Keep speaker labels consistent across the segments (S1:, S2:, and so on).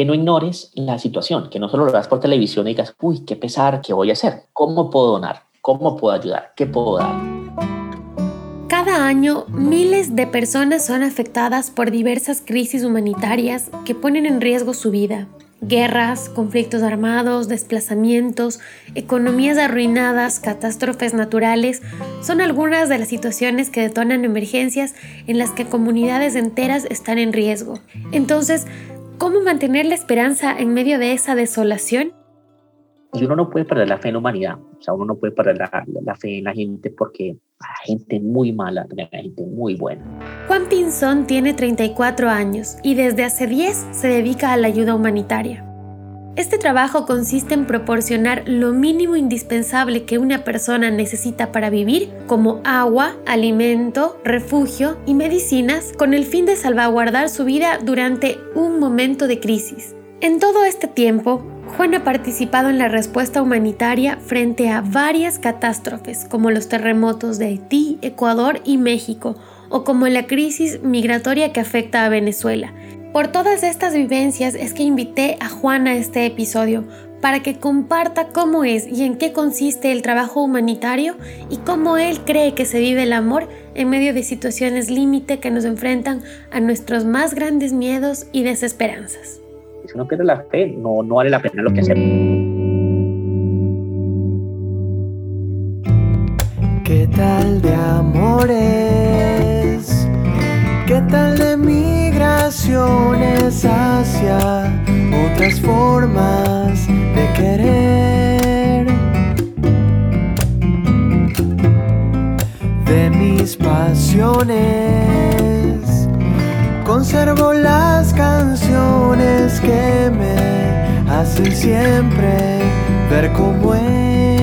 S1: que no ignores la situación, que no solo lo veas por televisión y digas, uy, qué pesar, ¿qué voy a hacer? ¿Cómo puedo donar? ¿Cómo puedo ayudar? ¿Qué puedo dar?
S2: Cada año, miles de personas son afectadas por diversas crisis humanitarias que ponen en riesgo su vida. Guerras, conflictos armados, desplazamientos, economías arruinadas, catástrofes naturales son algunas de las situaciones que detonan emergencias en las que comunidades enteras están en riesgo. Entonces, ¿cómo mantener la esperanza en medio de esa desolación?
S1: Y uno no puede perder la fe en la humanidad, o sea, uno no puede perder la, fe en la gente porque hay gente muy mala, hay gente muy buena.
S2: Juan Pinzón tiene 34 años y desde hace 10 se dedica a la ayuda humanitaria. Este trabajo consiste en proporcionar lo mínimo indispensable que una persona necesita para vivir, como agua, alimento, refugio y medicinas, con el fin de salvaguardar su vida durante un momento de crisis. En todo este tiempo, Juan ha participado en la respuesta humanitaria frente a varias catástrofes como los terremotos de Haití, Ecuador y México, o como la crisis migratoria que afecta a Venezuela. Por todas estas vivencias es que invité a Juan a este episodio para que comparta cómo es y en qué consiste el trabajo humanitario y cómo él cree que se vive el amor en medio de situaciones límite que nos enfrentan a nuestros más grandes miedos y desesperanzas
S1: si uno pierde la fe, no, no vale la pena lo que hacemos.
S3: ¿Qué tal de amores? ¿Qué tal de hacia otras formas de querer? De mis pasiones Conservo las canciones que me hacen siempre ver cómo es.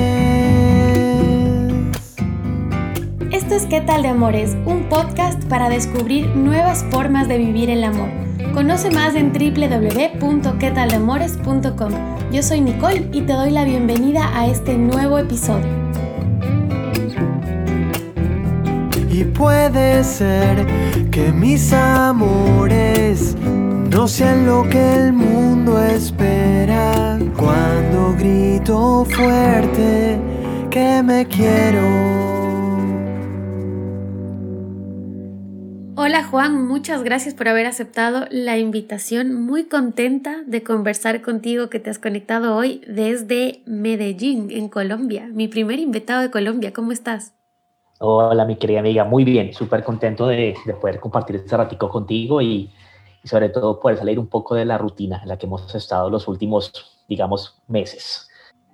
S2: ¿Qué tal de Amores? Un podcast para descubrir nuevas formas de vivir el amor. Conoce más en www.quetaldeamores.com. Yo soy Nicole y te doy la bienvenida a este nuevo episodio.
S3: Y puede ser que mis amores no sean lo que el mundo espera cuando grito fuerte que me quiero.
S2: Juan, muchas gracias por haber aceptado la invitación. Muy contenta de conversar contigo que te has conectado hoy desde Medellín, en Colombia. Mi primer invitado de Colombia, ¿cómo estás?
S1: Hola, mi querida amiga, muy bien, súper contento de, poder compartir este ratico contigo y, y, sobre todo poder salir un poco de la rutina en la que hemos estado los últimos, digamos, meses.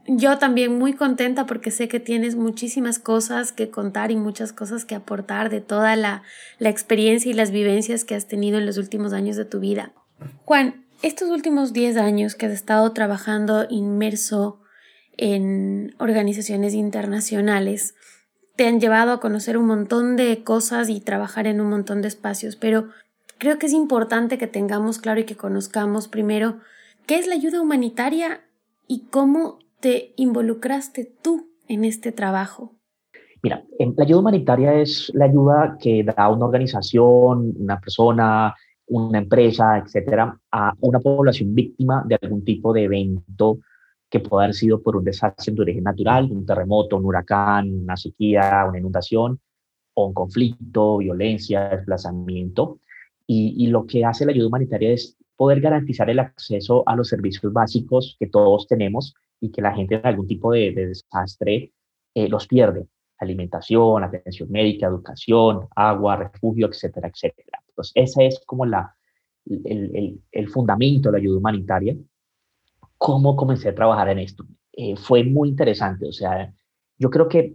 S2: Yo también muy contenta porque sé que tienes muchísimas cosas que contar y muchas cosas que aportar de toda la, la experiencia y las vivencias que has tenido en los últimos años de tu vida. Juan, estos últimos 10 años que has estado trabajando inmerso en organizaciones internacionales, te han llevado a conocer un montón de cosas y trabajar en un montón de espacios, pero creo que es importante que tengamos claro y que conozcamos primero qué es la ayuda humanitaria y cómo te involucraste tú en este trabajo.
S1: Mira, la ayuda humanitaria es la ayuda que da una organización, una persona, una empresa, etcétera, a una población víctima de algún tipo de evento que puede haber sido por un desastre de origen natural, un terremoto, un huracán, una sequía, una inundación, o un conflicto, violencia, desplazamiento. Y, lo que hace la ayuda humanitaria es poder garantizar el acceso a los servicios básicos que todos tenemos y que la gente en algún tipo de, desastre eh, los pierde. Alimentación, atención médica, educación, agua, refugio, etcétera, etcétera. Entonces, ese es como la, el, el, el fundamento de la ayuda humanitaria cómo comencé a trabajar en esto. Eh, fue muy interesante, o sea, yo creo que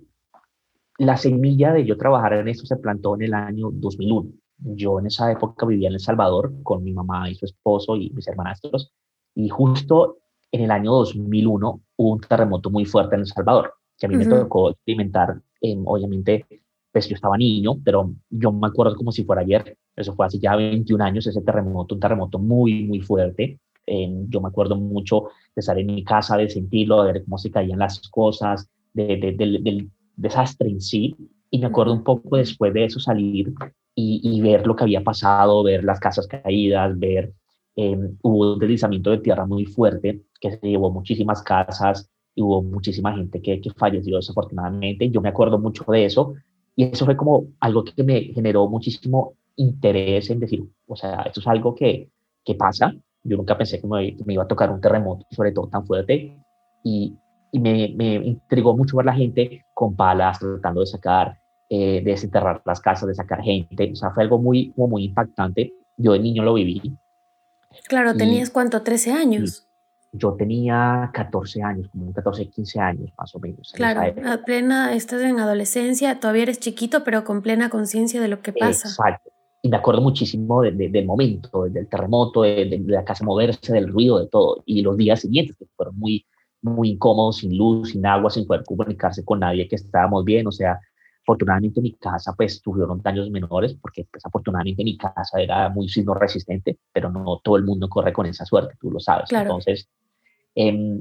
S1: la semilla de yo trabajar en esto se plantó en el año 2001. Yo en esa época vivía en El Salvador con mi mamá y su esposo y mis hermanastros, y justo en el año 2001 hubo un terremoto muy fuerte en El Salvador, que a mí me tocó experimentar, eh, obviamente, pues yo estaba niño, pero yo me acuerdo como si fuera ayer, eso fue hace ya 21 años, ese terremoto, un terremoto muy, muy fuerte, yo me acuerdo mucho de estar en mi casa, de sentirlo, de ver cómo se caían las cosas, de, del desastre en sí. Y me acuerdo un poco después de eso salir y, ver lo que había pasado, ver las casas caídas, ver em, hubo un deslizamiento de tierra muy fuerte que se llevó muchísimas casas y hubo muchísima gente que, que falleció desafortunadamente. Yo me acuerdo mucho de eso y eso fue como algo que me generó muchísimo interés en decir, o sea, esto es algo que, que pasa. Yo nunca pensé que me, me, iba a tocar un terremoto, sobre todo tan fuerte, y, y me, me, intrigó mucho ver la gente con palas tratando de sacar, eh, de desenterrar las casas, de sacar gente. O sea, fue algo muy, muy impactante. Yo de niño lo viví.
S2: Claro, ¿tenías cuánto? ¿13 años?
S1: Yo tenía 14 años, como 14, 15 años más o menos.
S2: Claro, a plena, estás en adolescencia, todavía eres chiquito, pero con plena conciencia de lo que pasa.
S1: Exacto. Y me acuerdo muchísimo del momento, del terremoto, de, de, la casa moverse, del ruido, de todo. Y los días siguientes, que fueron muy, muy incómodos, sin luz, sin agua, sin poder comunicarse con nadie, que estábamos bien. O sea, afortunadamente mi casa pues tuvieron daños menores, porque pues afortunadamente mi casa era muy sismo resistente, pero no todo el mundo corre con esa suerte, tú lo sabes. Entonces, eh,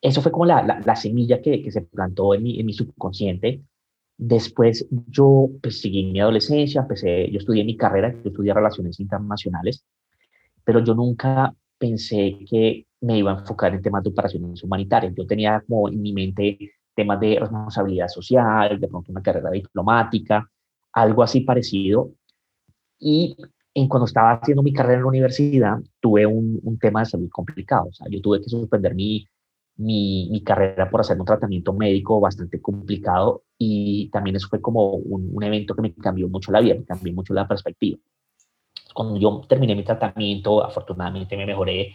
S1: eso fue como la, la, semilla que, que, se plantó en mi, en mi subconsciente. Después yo pues, seguí mi adolescencia, empecé, yo estudié mi carrera, yo estudié Relaciones Internacionales, pero yo nunca pensé que me iba a enfocar en temas de operaciones humanitarias. Yo tenía como en mi mente temas de responsabilidad social, de pronto una carrera diplomática, algo así parecido. Y en cuando estaba haciendo mi carrera en la universidad, tuve un, un tema de salud complicado. O sea, yo tuve que suspender mi, mi, mi, carrera por hacer un tratamiento médico bastante complicado y también eso fue como un, un, evento que me cambió mucho la vida, me cambió mucho la perspectiva. Cuando yo terminé mi tratamiento, afortunadamente me mejoré,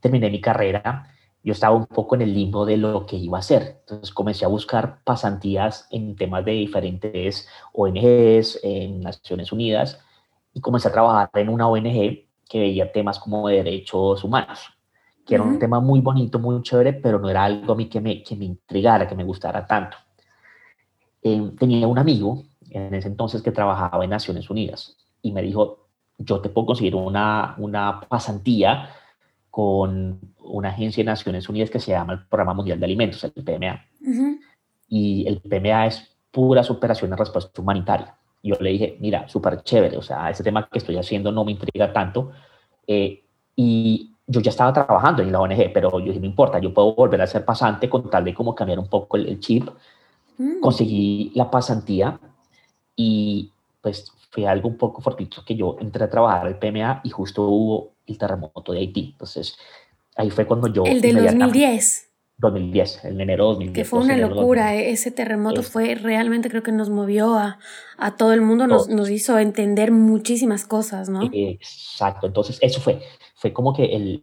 S1: terminé mi carrera, yo estaba un poco en el limbo de lo que iba a hacer. Entonces comencé a buscar pasantías en temas de diferentes ONGs, en Naciones Unidas, y comencé a trabajar en una ONG que veía temas como de derechos humanos, que era un tema muy bonito, muy chévere, pero no era algo a mí que me, que me intrigara, que me gustara tanto. Eh, tenía un amigo en ese entonces que trabajaba en Naciones Unidas y me dijo, yo te puedo conseguir una, una pasantía con una agencia de Naciones Unidas que se llama el Programa Mundial de Alimentos, el PMA. Y el PMA es puras operaciones de respuesta humanitaria. Yo le dije, mira, súper chévere, o sea, ese tema que estoy haciendo no me intriga tanto. Eh, y yo ya estaba trabajando en la ONG, pero yo dije, no importa, yo puedo volver a ser pasante con tal de como cambiar un poco el, chip. Mm. Conseguí la pasantía y pues fue algo un poco fortuito que yo entré a trabajar al PMA y justo hubo el terremoto de Haití. Entonces, ahí fue cuando yo...
S2: El de 2010.
S1: 2010, en enero de 2010.
S2: Que fue una locura, eh, ese terremoto fue realmente, creo que nos movió a, a todo el mundo, nos, nos, hizo entender muchísimas cosas, ¿no?
S1: Exacto, entonces eso fue, fue como que el,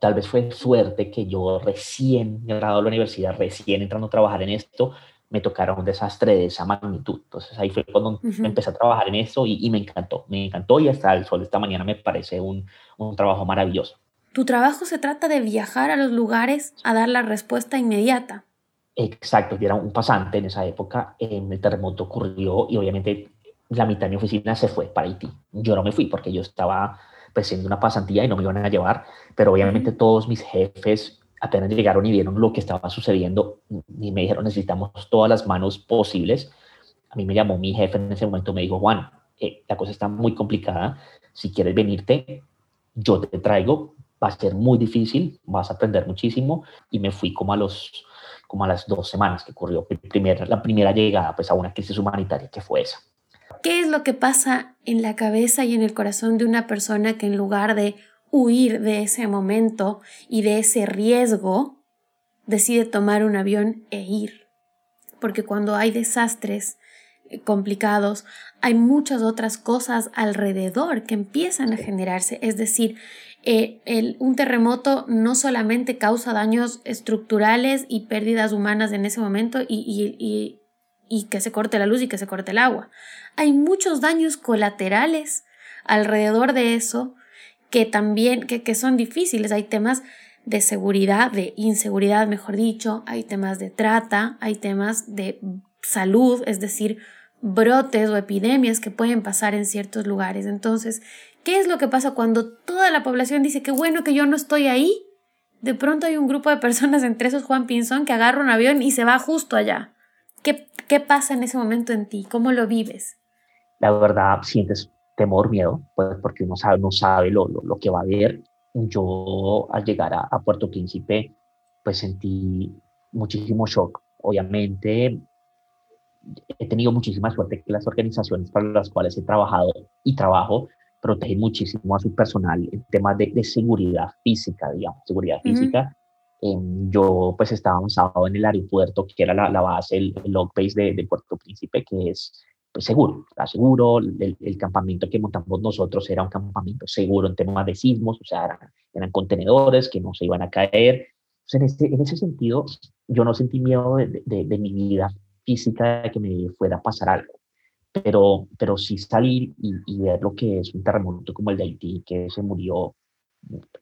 S1: tal vez fue suerte que yo recién graduado de la universidad, recién entrando a trabajar en esto, me tocara un desastre de esa magnitud. Entonces ahí fue cuando empecé a trabajar en eso y, y, me encantó, me encantó y hasta el sol de esta mañana me parece un, un trabajo maravilloso.
S2: Tu trabajo se trata de viajar a los lugares a dar la respuesta inmediata.
S1: Exacto, yo era un pasante en esa época, el terremoto ocurrió y obviamente la mitad de mi oficina se fue para Haití. Yo no me fui porque yo estaba pues haciendo una pasantía y no me iban a llevar, pero obviamente todos mis jefes apenas llegaron y vieron lo que estaba sucediendo y me dijeron necesitamos todas las manos posibles. A mí me llamó mi jefe en ese momento, me dijo, Juan, eh, la cosa está muy complicada, si quieres venirte, yo te traigo, va a ser muy difícil, vas a aprender muchísimo y me fui como a los como a las dos semanas que ocurrió primer, la primera llegada pues a una crisis humanitaria que fue esa.
S2: ¿Qué es lo que pasa en la cabeza y en el corazón de una persona que en lugar de huir de ese momento y de ese riesgo, decide tomar un avión e ir. Porque cuando hay desastres eh, complicados, hay muchas otras cosas alrededor que empiezan a generarse. Es decir, eh, el, un terremoto no solamente causa daños estructurales y pérdidas humanas en ese momento y, y, y, y que se corte la luz y que se corte el agua. Hay muchos daños colaterales alrededor de eso que también, que, que son difíciles. Hay temas de seguridad, de inseguridad, mejor dicho, hay temas de trata, hay temas de salud, es decir, brotes o epidemias que pueden pasar en ciertos lugares. Entonces, ¿qué es lo que pasa cuando toda la población dice que bueno que yo no estoy ahí? De pronto hay un grupo de personas, entre esos Juan Pinzón, que agarra un avión y se va justo allá. ¿Qué, qué pasa en ese momento en ti? ¿Cómo lo vives?
S1: La verdad, sientes temor, miedo, pues porque uno sabe, no sabe lo, lo, lo, que va a haber. yo al llegar a, Puerto Príncipe, pues sentí muchísimo shock. Obviamente, he tenido muchísima suerte que las organizaciones para las cuales he trabajado y trabajo protegen muchísimo a su personal en temas de, seguridad física, digamos, seguridad física. Em, yo pues estaba basado en el aeropuerto, que era la, base, el, log base de, de, Puerto Príncipe, que es pues, seguro, está seguro. El, campamento que montamos nosotros era un campamento seguro en temas de sismos, o sea, eran, contenedores que no se iban a caer. en, este, en ese sentido, yo no sentí miedo de, de, mi vida física de que me fuera a pasar algo. Pero, pero sí salir y, y, ver lo que es un terremoto como el de Haití, que se murió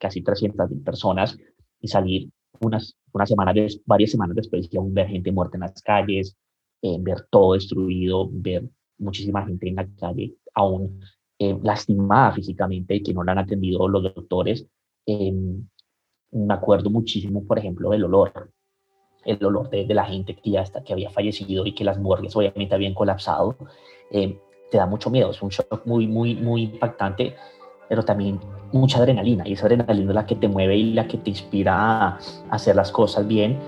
S1: casi 300.000 personas, y salir unas, unas semanas, varias semanas después y aún ver gente muerta en las calles, eh, ver todo destruido, ver muchísima gente en la calle, aún eh, lastimada físicamente y que no la han atendido los doctores. Em, me acuerdo muchísimo, por ejemplo, del olor, el olor de, de, la gente que ya está, que había fallecido y que las morgues obviamente habían colapsado. Em, te da mucho miedo, es un shock muy, muy, muy impactante, pero también mucha adrenalina y esa adrenalina es la que te mueve y la que te inspira a, hacer las cosas bien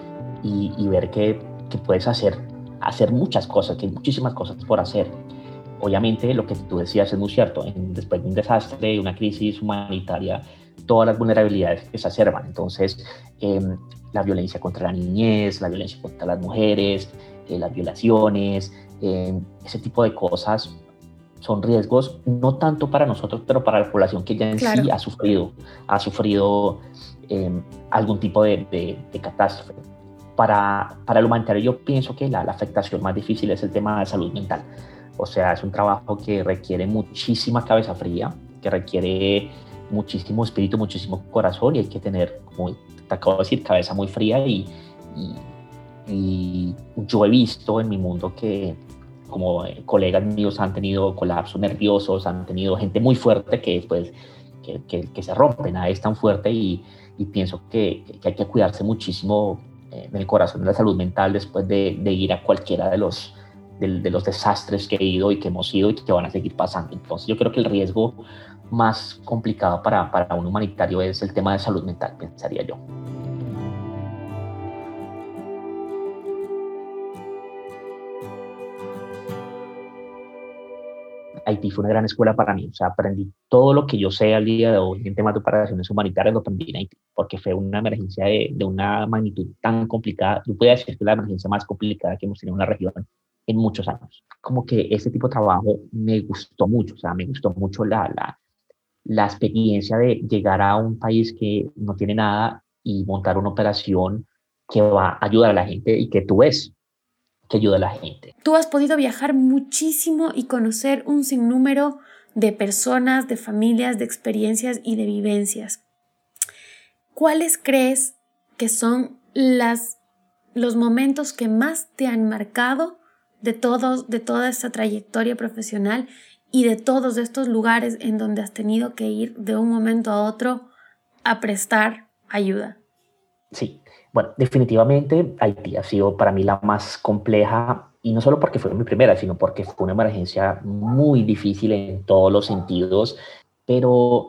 S1: y, y ver que, que puedes hacer hacer muchas cosas, que hay muchísimas cosas por hacer. Obviamente lo que tú decías es muy cierto, después de un desastre, de una crisis humanitaria, todas las vulnerabilidades se exacerban. Entonces, em, la violencia contra la niñez, la violencia contra las mujeres, eh, las violaciones, em, ese tipo de cosas son riesgos no tanto para nosotros, pero para la población que ya en sí ha sufrido, ha sufrido em, algún tipo de, de catástrofe para, para el humanitario yo pienso que la, la, afectación más difícil es el tema de salud mental. O sea, es un trabajo que requiere muchísima cabeza fría, que requiere muchísimo espíritu, muchísimo corazón y hay que tener, como te acabo de decir, cabeza muy fría y, y, yo he visto en mi mundo que como colegas míos han tenido colapsos nerviosos, han tenido gente muy fuerte que después que, que, que se rompen, a es tan fuerte y, y pienso que, que, hay que cuidarse muchísimo en el corazón de la salud mental después de, de ir a cualquiera de los, de, de, los desastres que he ido y que hemos ido y que van a seguir pasando. Entonces yo creo que el riesgo más complicado para, para un humanitario es el tema de salud mental, pensaría yo. Haití fue una gran escuela para mí. O sea, aprendí todo lo que yo sé al día de hoy en temas de operaciones humanitarias, lo aprendí en Haití, porque fue una emergencia de, de una magnitud tan complicada. Yo podría decir que la emergencia más complicada que hemos tenido en la región en muchos años. Como que ese tipo de trabajo me gustó mucho, o sea, me gustó mucho la, la, la experiencia de llegar a un país que no tiene nada y montar una operación que va a ayudar a la gente y que tú ves que ayuda a la gente.
S2: Tú has podido viajar muchísimo y conocer un sinnúmero de personas, de familias, de experiencias y de vivencias. ¿Cuáles crees que son las, los momentos que más te han marcado de, todos, de toda esta trayectoria profesional y de todos estos lugares en donde has tenido que ir de un momento a otro a prestar ayuda?
S1: Sí, bueno, definitivamente Haití ha sido para mí la más compleja y no solo porque fue mi primera, sino porque fue una emergencia muy difícil en todos los sentidos, pero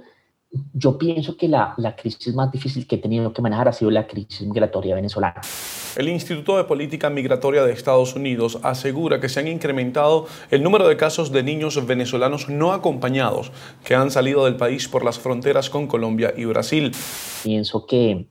S1: yo pienso que la, la, crisis más difícil que he tenido que manejar ha sido la crisis migratoria venezolana.
S4: El Instituto de Política Migratoria de Estados Unidos asegura que se han incrementado el número de casos de niños venezolanos no acompañados que han salido del país por las fronteras con Colombia y Brasil.
S1: Pienso que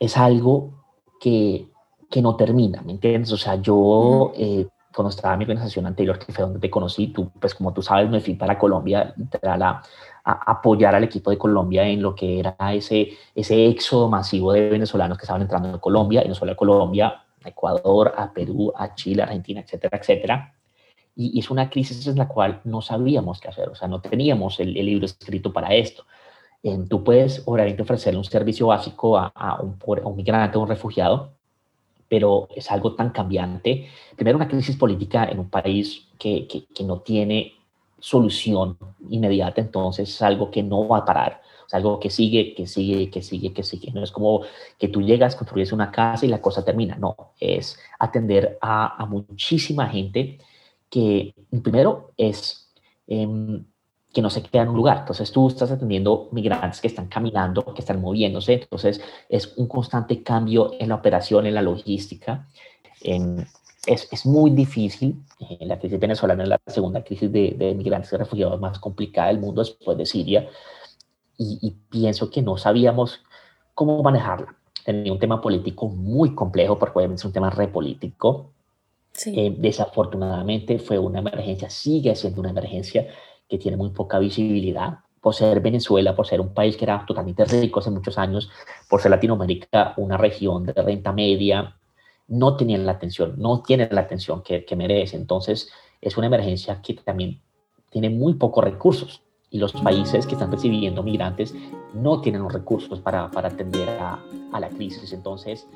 S1: es algo que, que no termina, ¿me entiendes? O sea, yo eh, cuando estaba en mi organización anterior, que fue donde te conocí, tú, pues como tú sabes, me fui para Colombia a, a apoyar al equipo de Colombia en lo que era ese, ese éxodo masivo de venezolanos que estaban entrando en Colombia, y no solo a Colombia, a Ecuador, a Perú, a Chile, Argentina, etcétera, etcétera. Y, es una crisis en la cual no sabíamos qué hacer, o sea, no teníamos el, el libro escrito para esto tú puedes obviamente ofrecerle un servicio básico a, a, un, a un migrante o un refugiado, pero es algo tan cambiante. Primero, una crisis política en un país que, que, que, no tiene solución inmediata, entonces es algo que no va a parar. Es algo que sigue, que sigue, que sigue, que sigue. No es como que tú llegas, construyes una casa y la cosa termina. No, es atender a, a muchísima gente que primero es... Eh, que no se queda en un lugar. Entonces tú estás atendiendo migrantes que están caminando, que están moviéndose. Entonces es un constante cambio en la operación, en la logística. En, es, es, muy difícil. Eh, la crisis venezolana es la segunda crisis de, de, migrantes y refugiados más complicada del mundo después de Siria. Y, y, pienso que no sabíamos cómo manejarla. Tenía un tema político muy complejo, porque obviamente es un tema repolítico. Sí. Eh, desafortunadamente fue una emergencia, sigue siendo una emergencia que tiene muy poca visibilidad por ser Venezuela, por ser un país que era totalmente rico hace muchos años, por ser Latinoamérica una región de renta media, no tenían la atención, no tienen la atención que, que merece. Entonces, es una emergencia que también tiene muy pocos recursos y los países que están recibiendo migrantes no tienen los recursos para, para atender a, a la crisis. Entonces,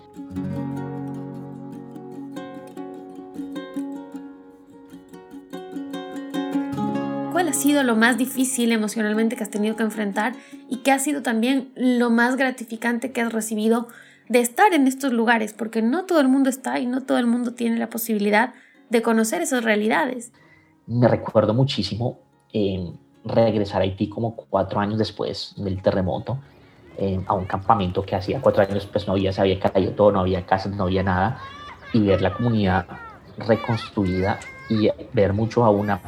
S2: ha sido lo más difícil emocionalmente que has tenido que enfrentar y qué ha sido también lo más gratificante que has recibido de estar en estos lugares? Porque no todo el mundo está y no todo el mundo tiene la posibilidad de conocer esas realidades.
S1: Me recuerdo muchísimo eh, regresar a Haití como cuatro años después del terremoto eh, a un campamento que hacía cuatro años pues no había, se había caído todo, no había casas, no había nada y ver la comunidad reconstruida y ver mucho a una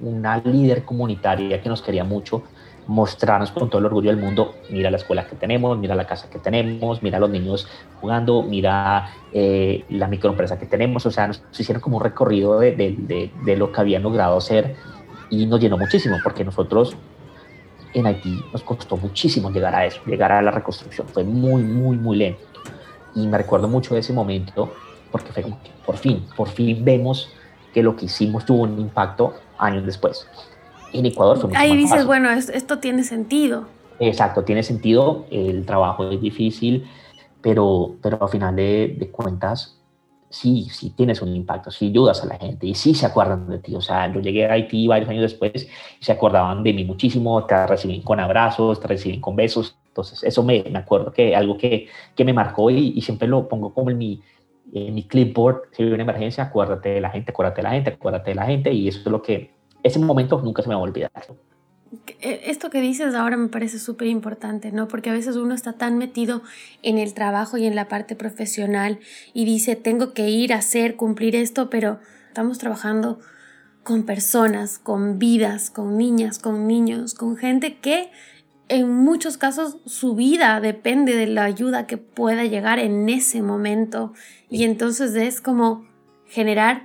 S1: una líder comunitaria que nos quería mucho, mostrarnos con todo el orgullo del mundo, mira la escuela que tenemos, mira la casa que tenemos, mira los niños jugando, mira eh, la microempresa que tenemos, o sea, nos hicieron como un recorrido de, de, de, lo que habían logrado hacer y nos llenó muchísimo, porque nosotros en Haití nos costó muchísimo llegar a eso, llegar a la reconstrucción, fue muy, muy, muy lento. Y me recuerdo mucho de ese momento, porque fue como que por fin, por fin vemos que lo que hicimos tuvo un impacto años después. En Ecuador fue mucho
S2: Ahí
S1: más
S2: dices,
S1: fácil.
S2: bueno, esto tiene sentido.
S1: Exacto, tiene sentido, el trabajo es difícil, pero, pero al final de, de, cuentas, sí, sí tienes un impacto, sí ayudas a la gente y sí se acuerdan de ti. O sea, yo llegué a Haití varios años después y se acordaban de mí muchísimo, te reciben con abrazos, te reciben con besos. Entonces, eso me, me acuerdo que algo que, que me marcó y, y, siempre lo pongo como en mi, en mi clipboard, si hay una emergencia, acuérdate de la gente, acuérdate de la gente, acuérdate de la gente y eso es lo que, ese momento nunca se me va a olvidar.
S2: E, esto que dices ahora me parece súper importante, ¿no? Porque a veces uno está tan metido en el trabajo y en la parte profesional y dice, tengo que ir a hacer, cumplir esto, pero estamos trabajando con personas, con vidas, con niñas, con niños, con gente que en muchos casos su vida depende de la ayuda que pueda llegar en ese momento y entonces es como generar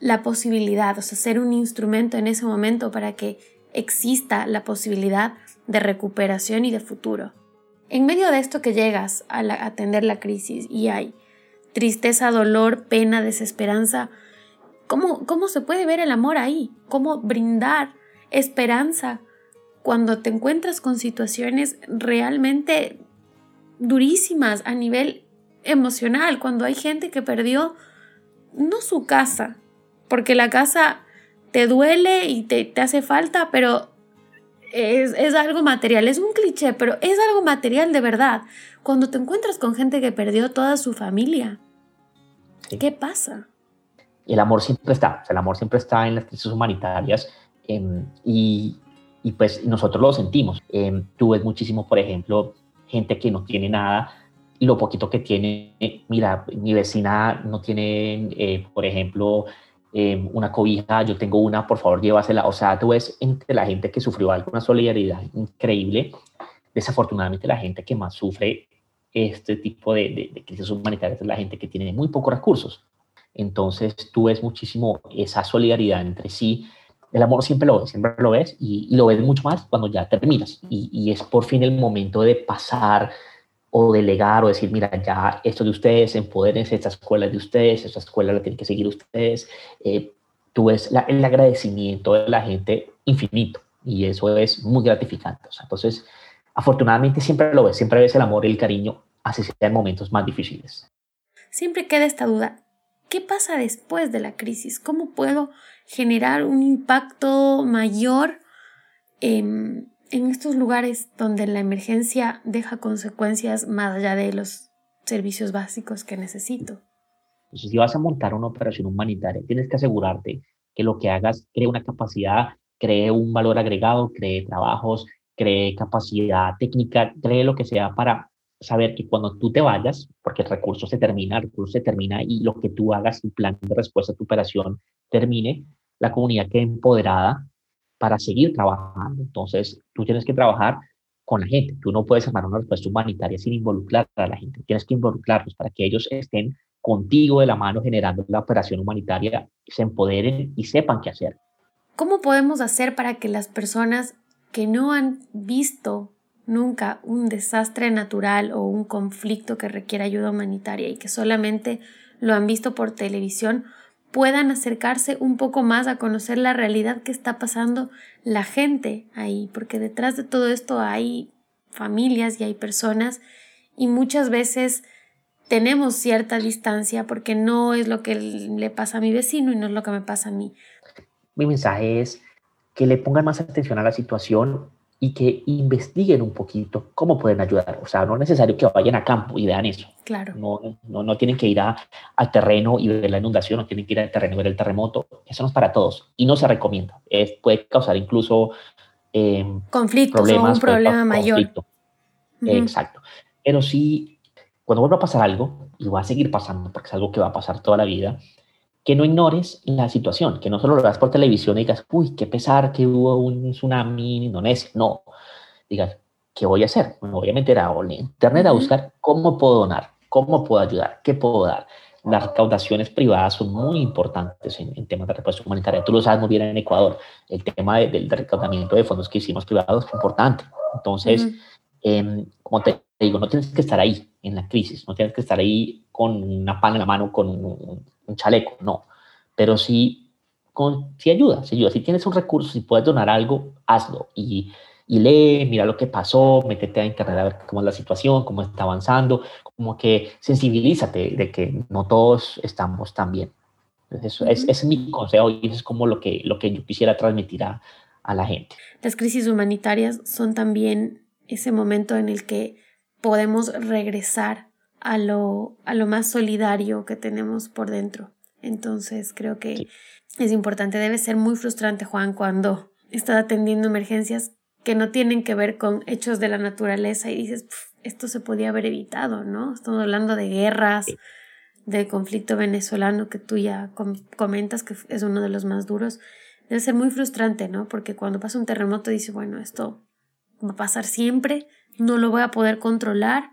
S2: la posibilidad, o sea, ser un instrumento en ese momento para que exista la posibilidad de recuperación y de futuro. En medio de esto que llegas a, atender la crisis y hay tristeza, dolor, pena, desesperanza, ¿cómo, ¿cómo se puede ver el amor ahí? ¿Cómo brindar esperanza cuando te encuentras con situaciones realmente durísimas a nivel emocional, cuando hay gente que perdió no su casa, porque la casa te duele y te, te hace falta, pero es, es, algo material, es un cliché, pero es algo material de verdad. Cuando te encuentras con gente que perdió toda su familia, sí. ¿qué pasa?
S1: El amor siempre está, o sea, el amor siempre está en las crisis humanitarias eh, y, y, pues nosotros lo sentimos. Eh, tú ves muchísimo, por ejemplo, gente que no tiene nada lo poquito que tiene, mira, mi vecina no tiene, eh, por ejemplo, eh, una cobija, yo tengo una, por favor, llévasela. O sea, tú ves entre la gente que sufrió algo, una solidaridad increíble. Desafortunadamente, la gente que más sufre este tipo de, de, de, crisis humanitarias es la gente que tiene muy pocos recursos. Entonces, tú ves muchísimo esa solidaridad entre sí. El amor siempre lo ves, siempre lo ves y, y lo ves mucho más cuando ya terminas. Y, y es por fin el momento de pasar o delegar o decir, mira, ya esto de ustedes, empodérense, esta escuela es de ustedes, esta escuela la tienen que seguir ustedes. Eh, tú ves la, el agradecimiento de la gente infinito y eso es muy gratificante. O sea, entonces, afortunadamente siempre lo ves, siempre ves el amor y el cariño, así sea en momentos más difíciles.
S2: Siempre queda esta duda, ¿qué pasa después de la crisis? ¿Cómo puedo generar un impacto mayor? Eh, en estos lugares donde la emergencia deja consecuencias más allá de los servicios básicos que necesito.
S1: Entonces, si vas a montar una operación humanitaria, tienes que asegurarte que lo que hagas crea una capacidad cree un valor agregado, cree trabajos, cree capacidad técnica, cree lo que sea para saber que cuando tú te vayas, porque el recurso se termina, el recurso se termina y lo que tú hagas, tu plan de respuesta tu operación termine, la comunidad quede empoderada para seguir trabajando. Entonces, tú tienes que trabajar con la gente. Tú no puedes armar una respuesta humanitaria sin involucrar a la gente. Tienes que involucrarlos para que ellos estén contigo de la mano generando la operación humanitaria, se empoderen y sepan qué hacer.
S2: ¿Cómo podemos hacer para que las personas que no han visto nunca un desastre natural o un conflicto que requiera ayuda humanitaria y que solamente lo han visto por televisión puedan acercarse un poco más a conocer la realidad que está pasando la gente ahí, porque detrás de todo esto hay familias y hay personas y muchas veces tenemos cierta distancia porque no es lo que le pasa a mi vecino y no es lo que me pasa a mí.
S1: Mi mensaje es que le pongan más atención a la situación y que investiguen un poquito cómo pueden ayudar. O sea, no es necesario que vayan a campo y vean eso.
S2: Claro.
S1: No, no, no tienen que ir a, al terreno y ver la inundación, no tienen que ir al terreno y ver el terremoto. Eso no es para todos y no se recomienda. Es, puede causar incluso eh,
S2: conflictos problemas, o un problema mayor.
S1: Exacto. Pero sí, cuando vuelva a pasar algo, y va a seguir pasando porque es algo que va a pasar toda la vida, que no ignores la situación, que no solo lo veas por televisión y digas, uy, qué pesar que hubo un tsunami en Indonesia. No, digas, ¿qué voy a hacer? Me voy a meter a internet a buscar cómo puedo donar, cómo puedo ayudar, qué puedo dar. Las recaudaciones privadas son muy importantes en, temas de respuesta humanitaria. Tú lo sabes muy bien en Ecuador. El tema del recaudamiento de fondos que hicimos privados es importante. Entonces, em, como te digo, no tienes que estar ahí en la crisis, no tienes que estar ahí con una pan en la mano, con un, un chaleco, no. Pero sí, con, si ayuda, si ayuda. Si tienes un recurso, si puedes donar algo, hazlo. Y, y lee, mira lo que pasó, métete a internet a ver cómo es la situación, cómo está avanzando, como que sensibilízate de que no todos estamos tan bien. Eso es, es, mi consejo y es como lo que, lo que yo quisiera transmitir a, a la gente.
S2: Las crisis humanitarias son también ese momento en el que podemos regresar a lo, a lo más solidario que tenemos por dentro. Entonces creo que es importante, debe ser muy frustrante, Juan, cuando estás atendiendo emergencias que no tienen que ver con hechos de la naturaleza y dices, esto se podía haber evitado, ¿no? Estamos hablando de guerras, del conflicto venezolano que tú ya comentas que es uno de los más duros. Debe ser muy frustrante, ¿no? Porque cuando pasa un terremoto dices, bueno, esto va a pasar siempre, no lo voy a poder controlar,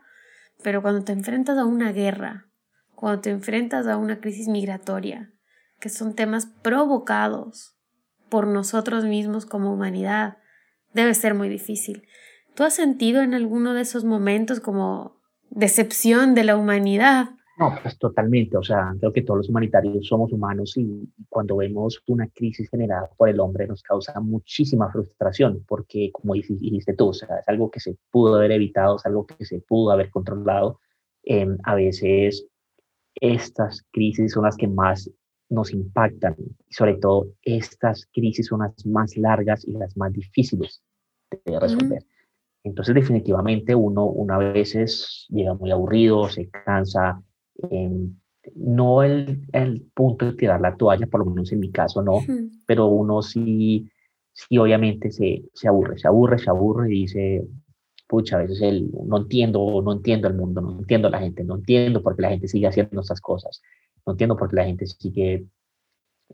S2: pero cuando te enfrentas a una guerra, cuando te enfrentas a una crisis migratoria, que son temas provocados por nosotros mismos como humanidad, debe ser muy difícil. ¿Tú has sentido en alguno de esos momentos como decepción de la humanidad?
S1: No, pues totalmente. O sea, creo que todos los humanitarios somos humanos y cuando vemos una crisis generada por el hombre nos causa muchísima frustración porque, como dijiste tú, o sea, es algo que se pudo haber evitado, es algo que se pudo haber controlado. Em, a veces estas crisis son las que más nos impactan y sobre todo estas crisis son las más largas y las más difíciles de resolver. Entonces definitivamente uno, una veces llega muy aburrido, se cansa, no el, el, punto de tirar la toalla, por lo menos en mi caso no, pero uno sí, sí obviamente se, se aburre, se aburre, se aburre y dice, pucha, a veces el, no entiendo, no entiendo el mundo, no entiendo la gente, no entiendo por qué la gente sigue haciendo estas cosas, no entiendo por qué la gente sigue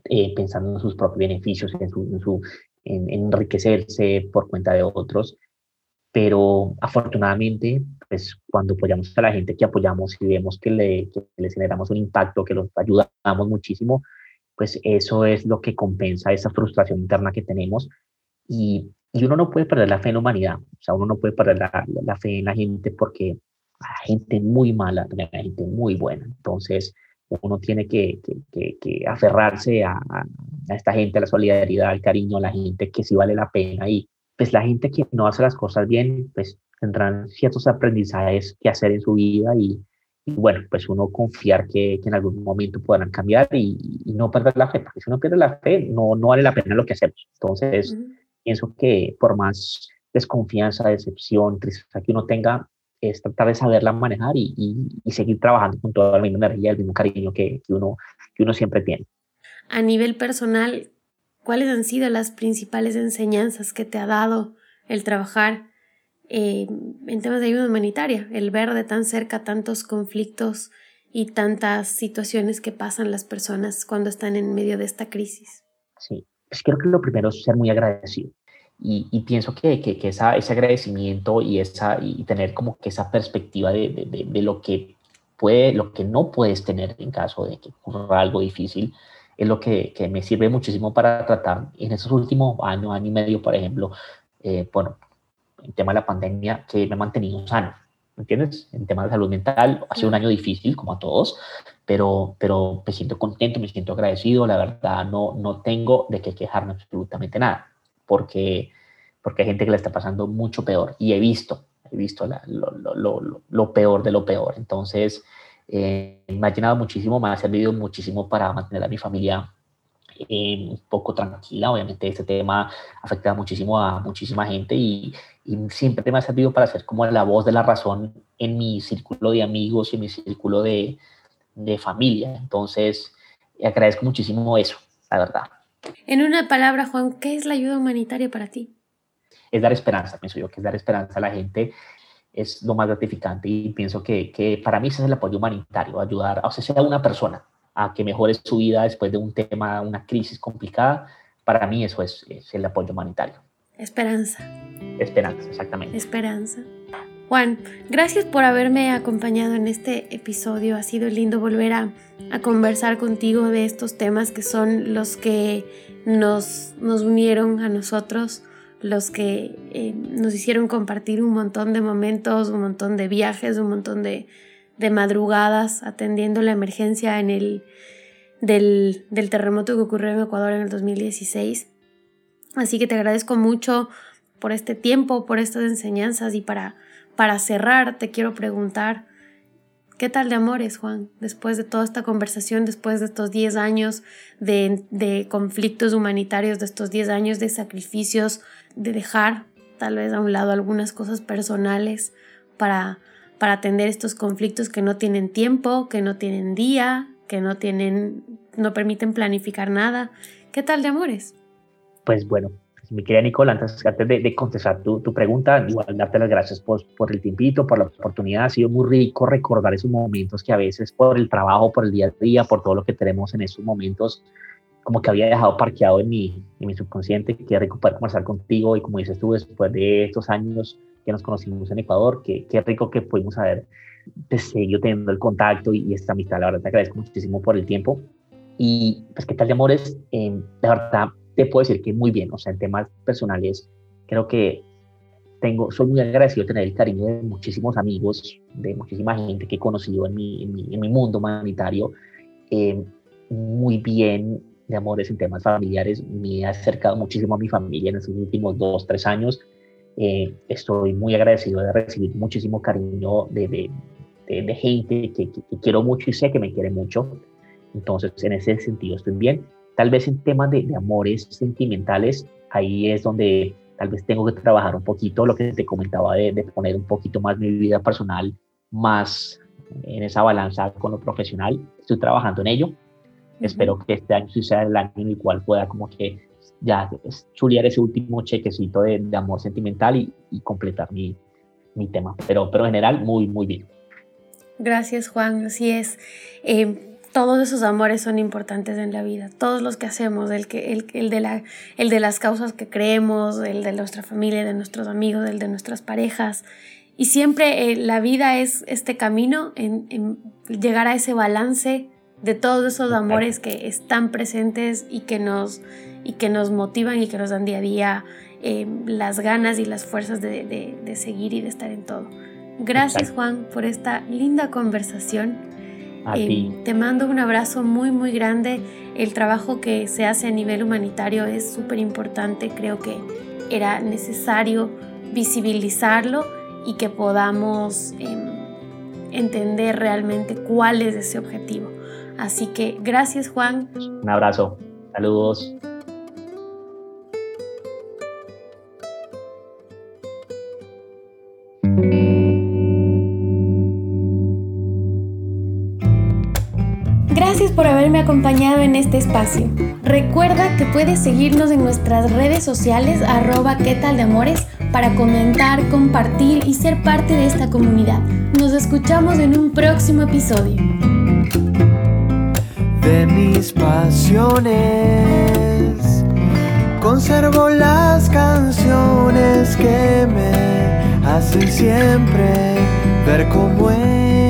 S1: eh, pensando en sus propios beneficios, en, su, en, su, en enriquecerse por cuenta de otros pero afortunadamente, pues cuando apoyamos a la gente que apoyamos y vemos que, le, que generamos un impacto, que los ayudamos muchísimo, pues eso es lo que compensa esa frustración interna que tenemos. Y, y uno no puede perder la fe en la humanidad, o sea, uno no puede perder la, fe en la gente porque hay gente muy mala, hay gente muy buena, entonces uno tiene que, aferrarse a, a, esta gente, a la solidaridad, al cariño, a la gente que sí vale la pena. Y, pues la gente que no hace las cosas bien, pues tendrán ciertos aprendizajes que hacer en su vida y, bueno, pues uno confiar que, que, en algún momento podrán cambiar y, y, no perder la fe, porque si uno pierde la fe, no, no vale la pena lo que hacemos. Entonces, pienso que por más desconfianza, decepción, tristeza que uno tenga, es tratar de saberla manejar y, y, seguir trabajando con toda la misma energía, el mismo cariño que, que, uno, que uno siempre tiene.
S2: A nivel personal, ¿Cuáles han sido las principales enseñanzas que te ha dado el trabajar eh, en temas de ayuda humanitaria, el ver de tan cerca tantos conflictos y tantas situaciones que pasan las personas cuando están en medio de esta crisis?
S1: Sí, pues creo que lo primero es ser muy agradecido. Y, pienso que, que, esa, ese agradecimiento y, esa, y tener como que esa perspectiva de, de, de, lo que puede, lo que no puedes tener en caso de que ocurra algo difícil, es lo que, que me sirve muchísimo para tratar en estos últimos años, año y medio, por ejemplo, eh, bueno, en tema de la pandemia, que me ha mantenido sano, ¿entiendes? En tema de salud mental, ha sido un año difícil, como a todos, pero, pero me siento contento, me siento agradecido, la verdad, no, no tengo de qué quejarme absolutamente nada, porque, porque hay gente que le está pasando mucho peor, y he visto, he visto lo, lo, lo, lo, peor de lo peor, entonces... Eh, me ha llenado muchísimo, me ha servido muchísimo para mantener a mi familia eh, un poco tranquila. Obviamente este tema afecta muchísimo a muchísima gente y, siempre me ha servido para ser como la voz de la razón en mi círculo de amigos y en mi círculo de, de familia. Entonces, agradezco muchísimo eso, la verdad.
S2: En una palabra, Juan, ¿qué es la ayuda humanitaria para ti?
S1: Es dar esperanza, pienso yo, que es dar esperanza a la gente es lo más gratificante y pienso que, que para mí ese es el apoyo humanitario, ayudar, o sea, sea una persona, a que mejore su vida después de un tema, una crisis complicada, para mí eso es, el apoyo humanitario.
S2: Esperanza.
S1: Esperanza, exactamente.
S2: Esperanza. Juan, gracias por haberme acompañado en este episodio. Ha sido lindo volver a, a conversar contigo de estos temas que son los que nos, nos unieron a nosotros, los que eh, nos hicieron compartir un montón de momentos, un montón de viajes, un montón de, de madrugadas atendiendo la emergencia en el, del, del terremoto que ocurrió en Ecuador en el 2016. Así que te agradezco mucho por este tiempo, por estas enseñanzas y para, para cerrar te quiero preguntar, ¿qué tal de amores, Juan? Después de toda esta conversación, después de estos 10 años de, de conflictos humanitarios, de estos 10 años de sacrificios, de dejar tal vez a un lado algunas cosas personales para para atender estos conflictos que no tienen tiempo, que no tienen día, que no tienen, no permiten planificar nada. ¿Qué tal de amores?
S1: Pues bueno, mi querida Nicole, antes, de, contestar tu, tu, pregunta, igual darte las gracias por, por el tiempito, por la oportunidad. Ha sido muy rico recordar esos momentos que a veces por el trabajo, por el día a día, por todo lo que tenemos en esos momentos, como que había dejado parqueado en mi, en mi subconsciente. Qué rico poder conversar contigo y como dices tú, después de estos años que nos conocimos en Ecuador, qué, qué rico que pudimos haber seguido teniendo el contacto y, esta amistad. La verdad te agradezco muchísimo por el tiempo. Y pues, ¿qué tal de amores? Eh, la verdad te puedo decir que muy bien, o sea, en temas personales, creo que tengo, soy muy agradecido de tener el cariño de muchísimos amigos, de muchísima gente que he conocido en mi, en mi, en mi mundo humanitario. Eh, muy bien de amores en temas familiares, me he acercado muchísimo a mi familia en estos últimos dos, tres años eh, estoy muy agradecido de recibir muchísimo cariño de, de, de, gente que, quiero mucho y sé que me quiere mucho. Entonces, en ese sentido estoy bien. Tal vez en temas de, amores sentimentales, ahí es donde tal vez tengo que trabajar un poquito lo que te comentaba de, poner un poquito más mi vida personal más en esa balanza con lo profesional. Estoy trabajando en ello. Espero que este año sea el año en el cual pueda como que ya chulear ese último chequecito de, de amor sentimental y, y completar mi, mi, tema. Pero, pero en general, muy, muy bien.
S2: Gracias, Juan. Así es. Eh, todos esos amores son importantes en la vida, todos los que hacemos, el, que, el, el, de la, el de las causas que creemos, el de nuestra familia, de nuestros amigos, el de nuestras parejas. Y siempre eh, la vida es este camino en, en llegar a ese balance de todos esos amores que están presentes y que nos, y que nos motivan y que nos dan día a día eh, las ganas y las fuerzas de, de, seguir y de estar en todo. Gracias Juan por esta linda conversación. Eh, te mando un abrazo muy muy grande. El trabajo que se hace a nivel humanitario es súper importante. Creo que era necesario visibilizarlo y que podamos em, entender realmente cuál es ese objetivo. Así que gracias Juan.
S1: Un abrazo. Saludos.
S2: Gracias por haberme acompañado en este espacio. Recuerda que puedes seguirnos en nuestras redes sociales arroba qué tal de amores para comentar, compartir y ser parte de esta comunidad. Nos escuchamos en un próximo episodio.
S3: De mis pasiones, conservo las canciones que me hacen siempre ver cómo es.